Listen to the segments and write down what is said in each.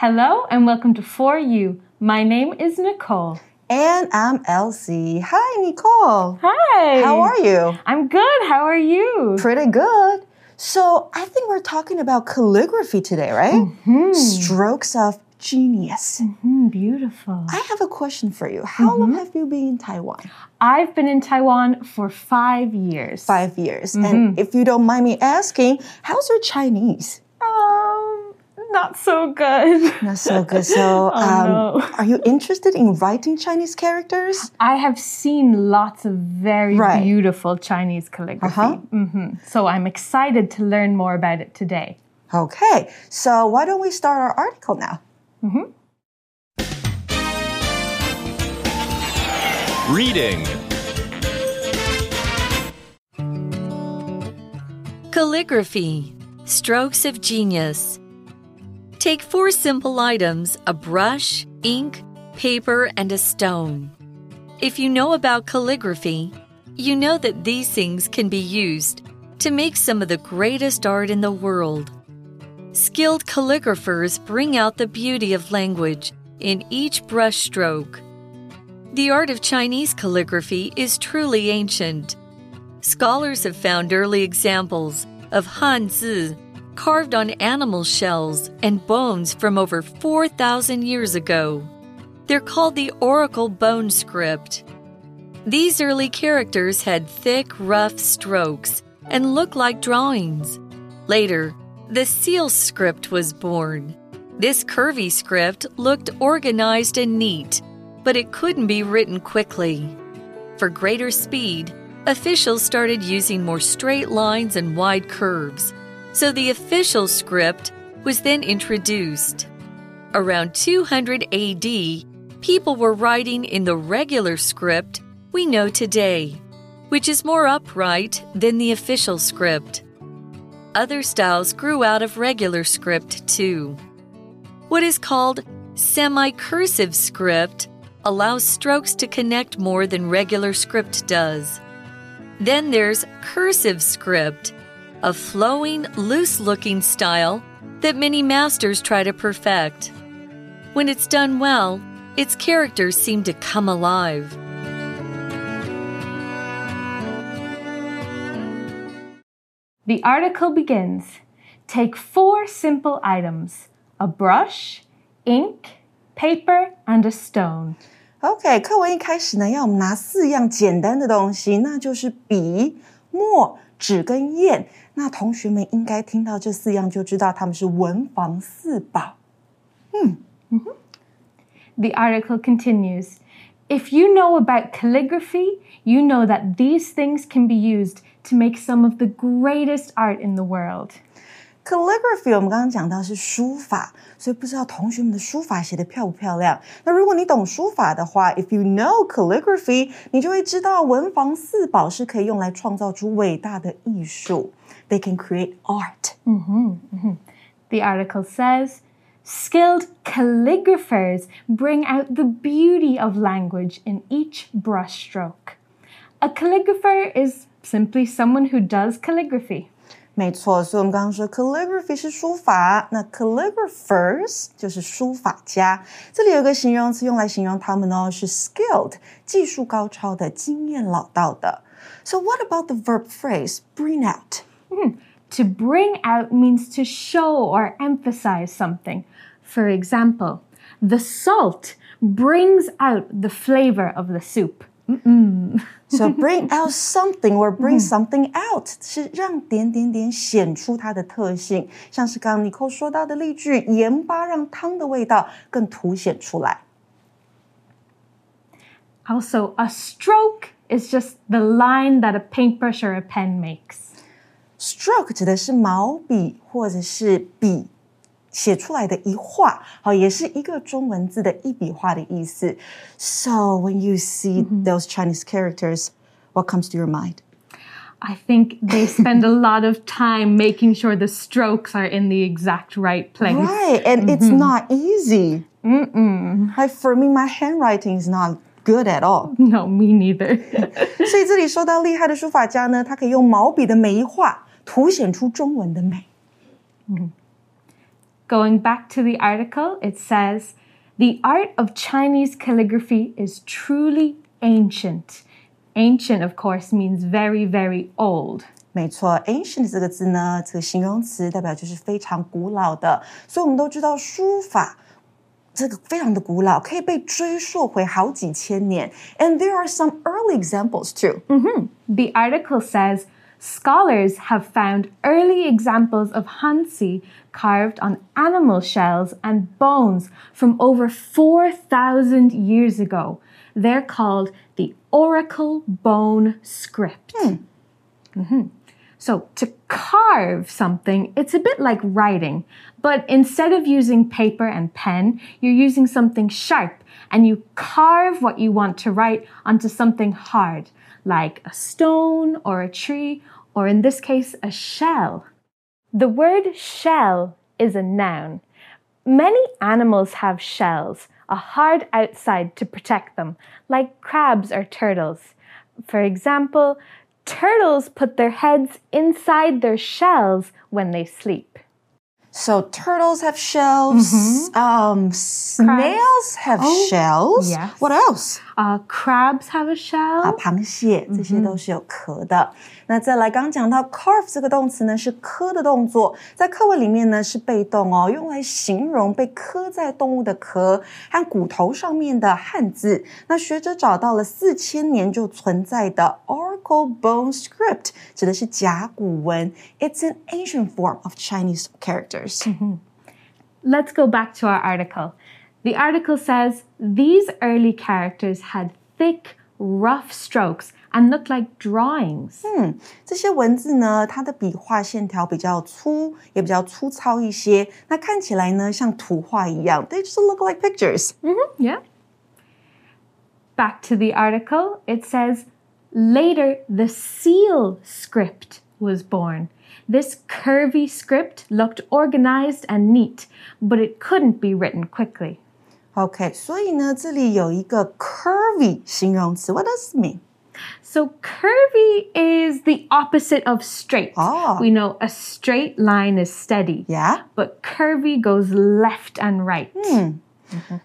Hello and welcome to For You. My name is Nicole. And I'm Elsie. Hi, Nicole. Hi. How are you? I'm good. How are you? Pretty good. So, I think we're talking about calligraphy today, right? Mm-hmm. Strokes of genius. Mm, beautiful. I have a question for you. How long have you been in Taiwan? I've been in Taiwan for five years. Five years. And if you don't mind me asking, how's your Chinese? Um, not so good. Not so good. So, um, no. are you interested in writing Chinese characters? I have seen lots of very Right. beautiful Chinese calligraphy. Uh-huh. hmm So I'm excited to learn more about it today. Okay, so why don't we start our article now? Reading. Calligraphy Strokes of Genius. Take four simple items a brush, ink, paper, and a stone. If you know about calligraphy, you know that these things can be used to make some of the greatest art in the world. Skilled calligraphers bring out the beauty of language in each brush stroke. The art of Chinese calligraphy is truly ancient. Scholars have found early examples of Hanzi carved on animal shells and bones from over 4,000 years ago. They're called the Oracle Bone Script. These early characters had thick, rough strokes and looked like drawings. Later, the seal script was born. This curvy script looked organized and neat, but it couldn't be written quickly. For greater speed, officials started using more straight lines and wide curves, so the official script was then introduced. Around 200 AD, people were writing in the regular script we know today, which is more upright than the official script. Other styles grew out of regular script too. What is called semi cursive script allows strokes to connect more than regular script does. Then there's cursive script, a flowing, loose looking style that many masters try to perfect. When it's done well, its characters seem to come alive. The article begins Take four simple items a brush, ink, paper, and a stone. OK，课文一开始呢，要我们拿四样简单的东西，那就是笔、墨、纸跟砚。 那同学们应该听到这四样就知道它们是文房四宝。 The article continues If you know about calligraphy, you know that these things can be used to make some of the greatest art in the world. Calligraphy 我们刚刚讲到是书法，所以不知道同学们的书法写的漂不漂亮。那如果你懂书法的话，if you know calligraphy，你就会知道文房四宝是可以用来创造出伟大的艺术。 They can create art. The article says skilled calligraphers bring out the beauty of language in each brushstroke. A calligrapher is simply someone who does calligraphy. 没错，所以我们刚刚说 calligraphy 是书法，那 calligraphers 就是书法家。这里有个形容词用来形容他们哦，是 skilled，技术高超的、经验老道的。So what about the verb phrase bring out? To bring out means to show or emphasize something. For example, the salt brings out the flavor of the soup. So bring out something or bring something out 是让点点点显出它的特性，像是刚刚 Nicole 说到的例句，盐巴让汤的味道更凸显出来。 Also, a stroke is just the line that a paintbrush or a pen makes. Stroke 指的是毛笔或者是笔写出来的一画，好，也是一个中文字的一笔画的意思。So when you see those Chinese characters, what comes to your mind? I think they spend a lot of time making sure the strokes are in the exact right place. Right, and it's not easy. Mm-mm. Like for me, my handwriting is not good at all. No, me neither. 所以这里说到厉害的书法家呢，他可以用毛笔的每一画 凸显出中文的美。 Going back to the article, it says, The art of Chinese calligraphy is truly ancient. Ancient, of course, means very, very old. 没错，ancient 这个字呢，这个形容词代表就是非常古老的，所以我们都知道书法这个非常的古老，可以被追溯回好几千年。And there are some early examples too. The article says scholars have found early examples of Hanzi carved on animal shells and bones from over 4,000 years ago. They're called the Oracle Bone Script. Mhm. So, to carve something, it's a bit like writing, but instead of using paper and pen, you're using something sharp and you carve what you want to write onto something hard, like a stone or a tree, or in this case, a shell. The word shell is a noun. Many animals have shells, a hard outside to protect them, like crabs or turtles. For example, turtles put their heads inside their shells when they sleep. So turtles have shells. Um, snails have shells. Yes. What else? Uh, crabs have a 啊，shell. 啊螃蟹这些都是有壳的。那再来，刚刚讲到 carve 这个动词呢，是磕的动作，在课文里面呢是被动哦，用来形容被磕在动物的壳和骨头上面的汉字。那学者找到了四千年就存在的 Oracle Bone Script，指的是甲骨文。It's an ancient form of Chinese characters. Let's go back to our article. The article says these early characters had thick, rough strokes and looked like drawings. 这些文字呢，它的笔画线条比较粗，也比较粗糙一些。那看起来呢，像图画一样。They just look like pictures. Yeah. Back to the article, it says later the seal script was born. This curvy script looked organized and neat, but it couldn't be written quickly. OK，所以呢，这里有一个 curvy 形容词，What does it mean？ So curvy is the opposite of straight. Ah. We know a straight line is steady, Yeah， but curvy goes left and right.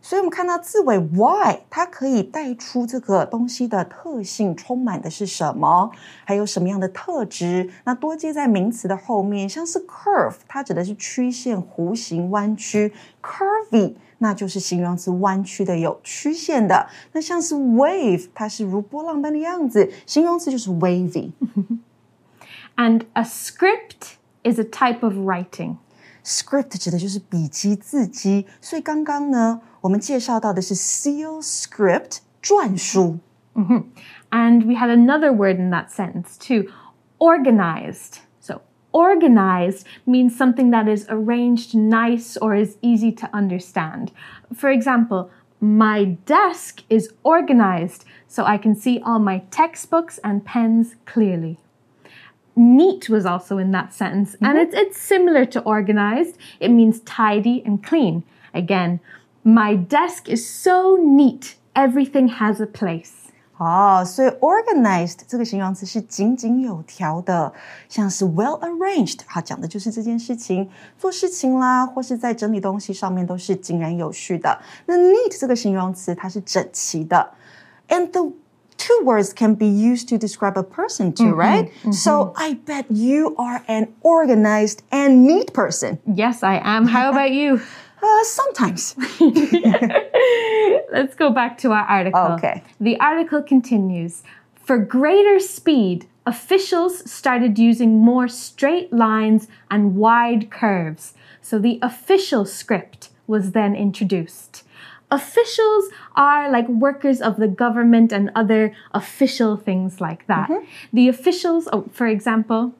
所以我们看到字尾 y，它可以带出这个东西的特性，充满的是什么，还有什么样的特质。那多接在名词的后面，像是 curve，它指的是曲线、弧形、弯曲；curvy。 那就是形容词弯曲的、有曲线的。那像是 wave，它是如波浪般的样子，形容词就是 wavy。 And a script is a type of writing. Script 指的就是笔记、字迹，所以刚刚呢，我们介绍到的是 seal script 篆书。 And we had another word in that sentence too organized. Organized means something that is arranged nice or is easy to understand. For example, my desk is organized so I can see all my textbooks and pens clearly. Neat was also in that sentence, and mm-hmm. it's, it's similar to organized. It means tidy and clean. Again, my desk is so neat, everything has a place. 哦，所以 organized 这个形容词是井井有条的，像是 well arranged，它讲的就是这件事情，做事情啦，或是在整理东西上面都是井然有序的。那 neat 这个形容词它是整齐的，and the two words can be used to describe a person too, right? So I bet you are an organized and neat person. Yes, I am. How about you? Uh, sometimes. Let's go back to our article. Okay. The article continues For greater speed, officials started using more straight lines and wide curves. So the official script was then introduced. Officials are like workers of the government and other official things like that. The officials, oh, for example,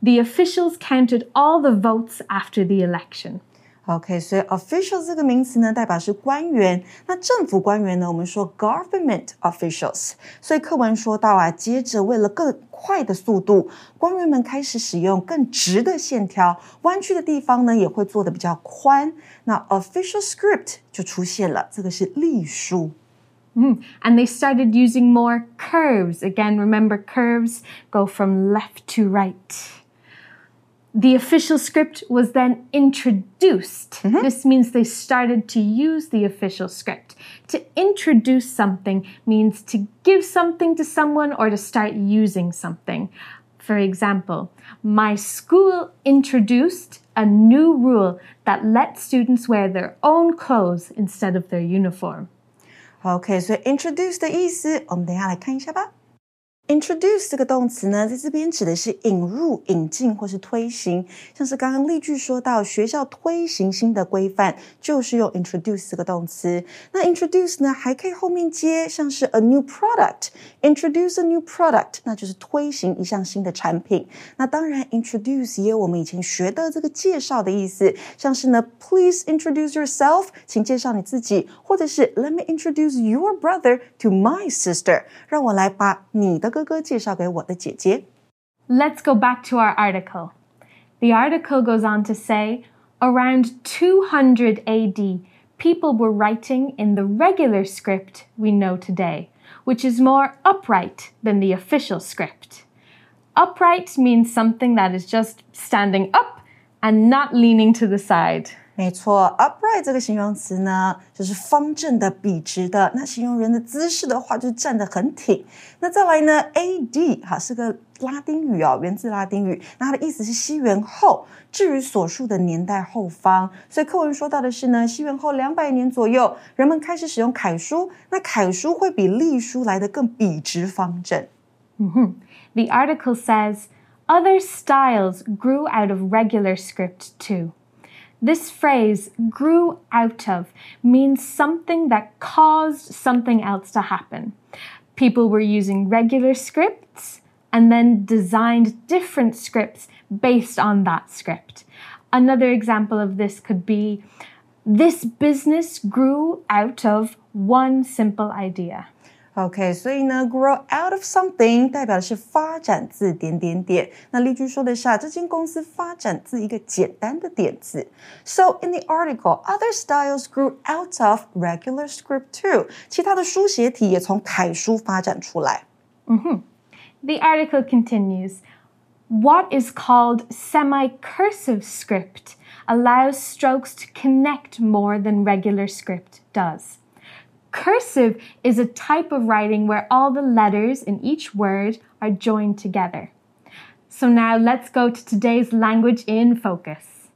the officials counted all the votes after the election. OK，所以 official 这个名词呢，代表是官员。那政府官员呢，我们说 government officials。所以课文说到啊，接着为了更快的速度，官员们开始使用更直的线条，弯曲的地方呢也会做的比较宽。那 official script 就出现了，这个是隶书。 And they started using more curves. Again, remember curves go from left to right. The official script was then introduced. This means they started to use the official script. To introduce something means to give something to someone or to start using something. For example, my school introduced a new rule that let students wear their own clothes instead of their uniform. OK，所以 introduce 的意思，我们等一下来看一下吧。 Introduce 这个动词呢，在这边指的是引入、引进或是推行，像是刚刚例句说到学校推行新的规范，就是用 introduce 这个动词。那 introduce 呢，还可以后面接像是 a new product，introduce a new product，那就是推行一项新的产品。那当然，introduce 也有我们以前学的这个介绍的意思，像是呢，please introduce yourself，请介绍你自己，或者是 let me introduce your brother to my sister，让我来把你的哥 哥介绍给我的姐姐。 Let's go back to our article. The article goes on to say around 200 AD, people were writing in the regular script we know today, which is more upright than the official script. Upright means something that is just standing up and not leaning to the side. 没错，upright 这个形容词呢，就是方正的、笔直的。那形容人的姿势的话，就是站得很挺。那再来呢，A.D. 哈是个拉丁语哦，源自拉丁语。那它的意思是西元后，至于所述的年代后方。所以课文说到的是呢，西元后两百年左右，人们开始使用楷书。那楷书会比隶书来得更笔直方正。嗯哼 The article says other styles grew out of regular script too. This phrase, grew out of, means something that caused something else to happen. People were using regular scripts and then designed different scripts based on that script. Another example of this could be this business grew out of one simple idea. OK，所以呢，grow out of something 代表的是发展自点点点。那例句说的是啊，这间公司发展自一个简单的点子。So in the article, other styles grew out of regular script too。其他的书写体也从楷书发展出来。 The article continues What is called semi cursive script allows strokes to connect more than regular script does. Cursive is a type of writing where all the letters in each word are joined together. So now let's go to today's language in focus.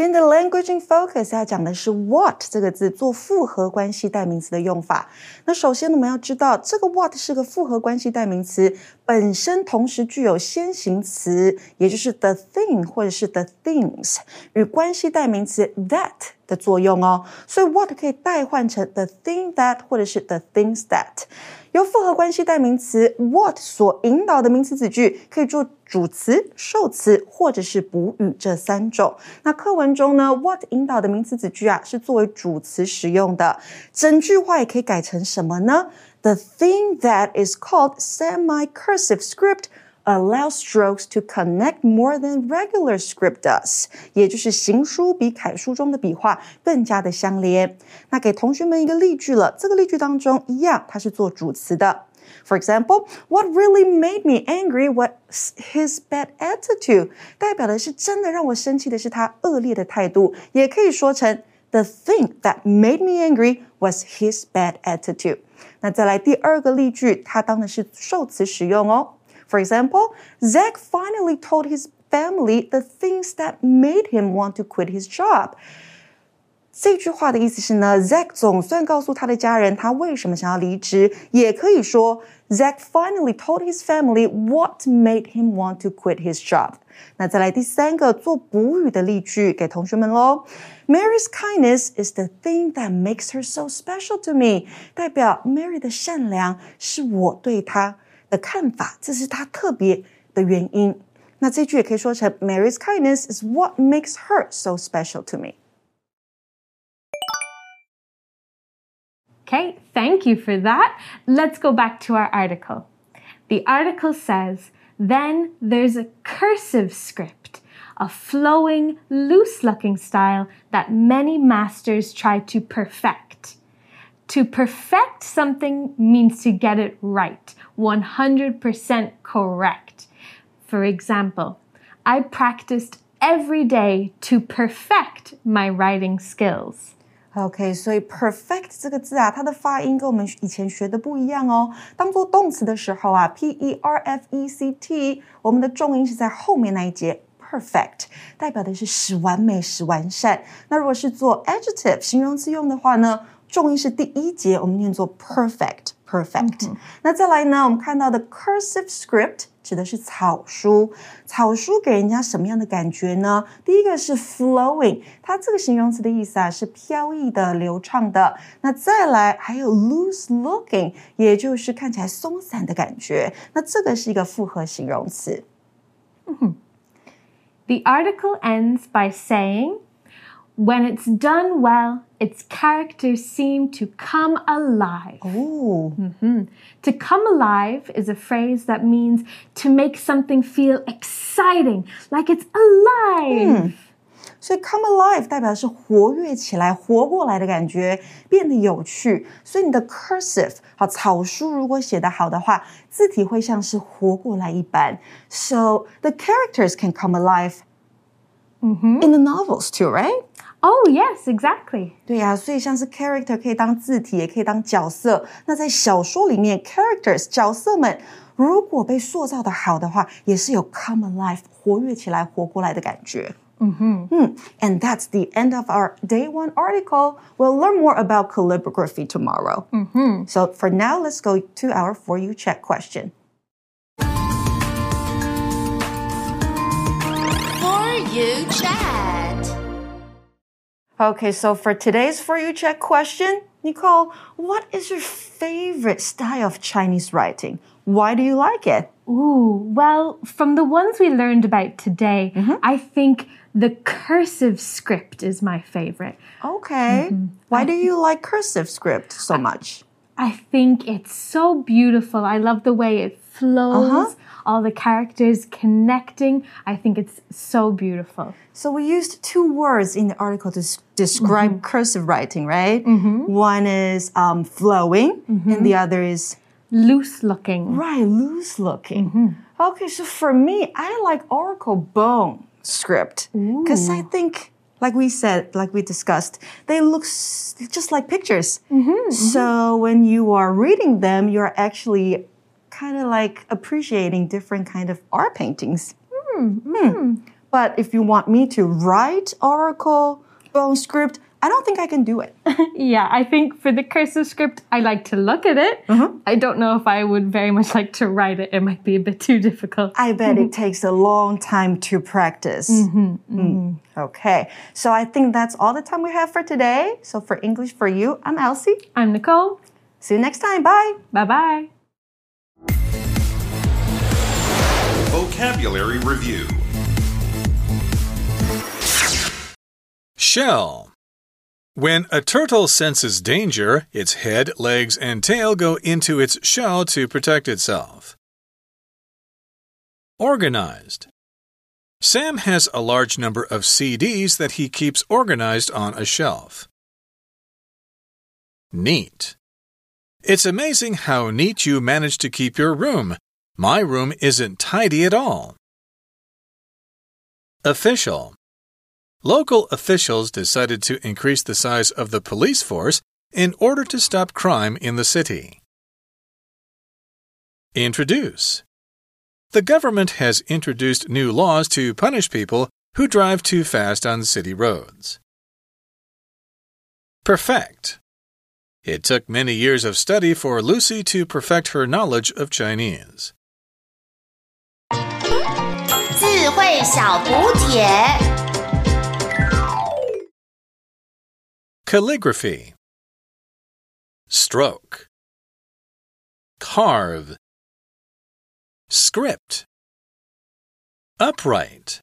今天的 language in focus 要讲的是 what 这个字做复合关系代名词的用法。那首先我们要知道，这个 what 是个复合关系代名词，本身同时具有先行词，也就是 the thing 或者是 the things 与关系代名词 that 的作用哦。所以 what 可以代换成 the thing that 或者是 the things that。由复合关系代名词 what 所引导的名词子句，可以做主词、受词或者是补语这三种。那课文中呢，what 引导的名词子句啊，是作为主词使用的。整句话也可以改成什么呢？The thing that is called semi-cursive script allows strokes to connect more than regular script does，也就是行书比楷书中的笔画更加的相连。那给同学们一个例句了，这个例句当中一样，它是做主词的。For example, what really made me angry was his bad attitude，代表的是真的让我生气的是他恶劣的态度，也可以说成 The thing that made me angry was his bad attitude。那再来第二个例句，它当的是受词使用哦。For example, Zach finally told his family the things that made him want to quit his job. 这句话的意思是呢，Zack 总算告诉他的家人他为什么想要离职，也可以说 Zack finally told his family what made him want to quit his job。那再来第三个做补语的例句给同学们喽。Mary's kindness is the thing that makes her so special to me，代表 Mary 的善良是我对她的看法，这是她特别的原因。那这句也可以说成 Mary's kindness is what makes her so special to me。 Okay, thank you for that. Let's go back to our article. The article says, then there's a cursive script, a flowing, loose looking style that many masters try to perfect. To perfect something means to get it right, 100% correct. For example, I practiced every day to perfect my writing skills. OK，所以 perfect 这个字啊，它的发音跟我们以前学的不一样哦。当做动词的时候啊，p e r f e c t，我们的重音是在后面那一节。Perfect 代表的是使完美、使完善。那如果是做 adjective 形容词用的话呢，重音是第一节，我们念作 perfect。perfect。那再来呢，我们看到的 cursive script 指的是草书。草书给人家什么样的感觉呢？第一个是 flowing，它这个形容词的意思啊是飘逸的、流畅的。那再来还有 loose looking，也就是看起来松散的感觉。那这个是一个复合形容词。The article ends by saying. When it's done well, its characters seem to come alive. Oh. Mm-hmm. To come alive is a phrase that means to make something feel exciting, like it's alive. 所以 come alive 代表是活跃起来、活过来的感觉，变得有趣。所以你的 cursive 好草书如果写得好的话，字体会像是活过来一般。So the characters can come alive in the novels too, right? Oh yes, exactly. 对呀、啊，所以像是 character 可以当字体，也可以当角色。那在小说里面，characters 角色们如果被塑造的好的话，也是有 come alive 活跃起来、活过来的感觉。Mm -hmm. Hmm. And that's the end of our day one article. We'll learn more about calligraphy tomorrow. Mm -hmm. So for now, let's go to our For You Check question. For You Chat. Okay, so for today's For You Check question, Nicole, what is your favorite style of Chinese writing? Why do you like it? Ooh, well, from the ones we learned about today, mm-hmm. I think the cursive script is my favorite. Okay. Mm-hmm. Why do you like cursive script so much? I think it's so beautiful. I love the way it flows, uh-huh. all the characters connecting. I think it's so beautiful. So we used two words in the article to describe mm-hmm. cursive writing, right? Mm-hmm. One is um, flowing, and mm-hmm. the other is Loose looking. right loose looking. Okay, so for me, I like Oracle Bone script because I think, like we said, like we discussed, they look s- just like pictures. Mm-hmm, mm-hmm. So when you are reading them, you're actually kind of like appreciating different kind of art paintings. Hmm, hmm. hmm. But if you want me to write Oracle Bone script, I don't think I can do it. Yeah, I think for the cursive script, I like to look at it. Mm-hmm. I don't know if I would very much like to write it. It might be a bit too difficult. I bet it takes a long time to practice. Mm-hmm, mm. Mm-hmm. Okay, so I think that's all the time we have for today. So for English for You, I'm Elsie. I'm Nicole. See you next time. Bye. Bye bye. Vocabulary Review Shell. When a turtle senses danger, its head, legs, and tail go into its shell to protect itself. Organized. Sam has a large number of CDs that he keeps organized on a shelf. Neat. It's amazing how neat you manage to keep your room. My room isn't tidy at all. Official. Local officials decided to increase the size of the police force in order to stop crime in the city. Introduce. The government has introduced new laws to punish people who drive too fast on city roads. Perfect. It took many years of study for Lucy to perfect her knowledge of Chinese. 智慧小补帖。 Calligraphy. Stroke. Carve. Script. Upright.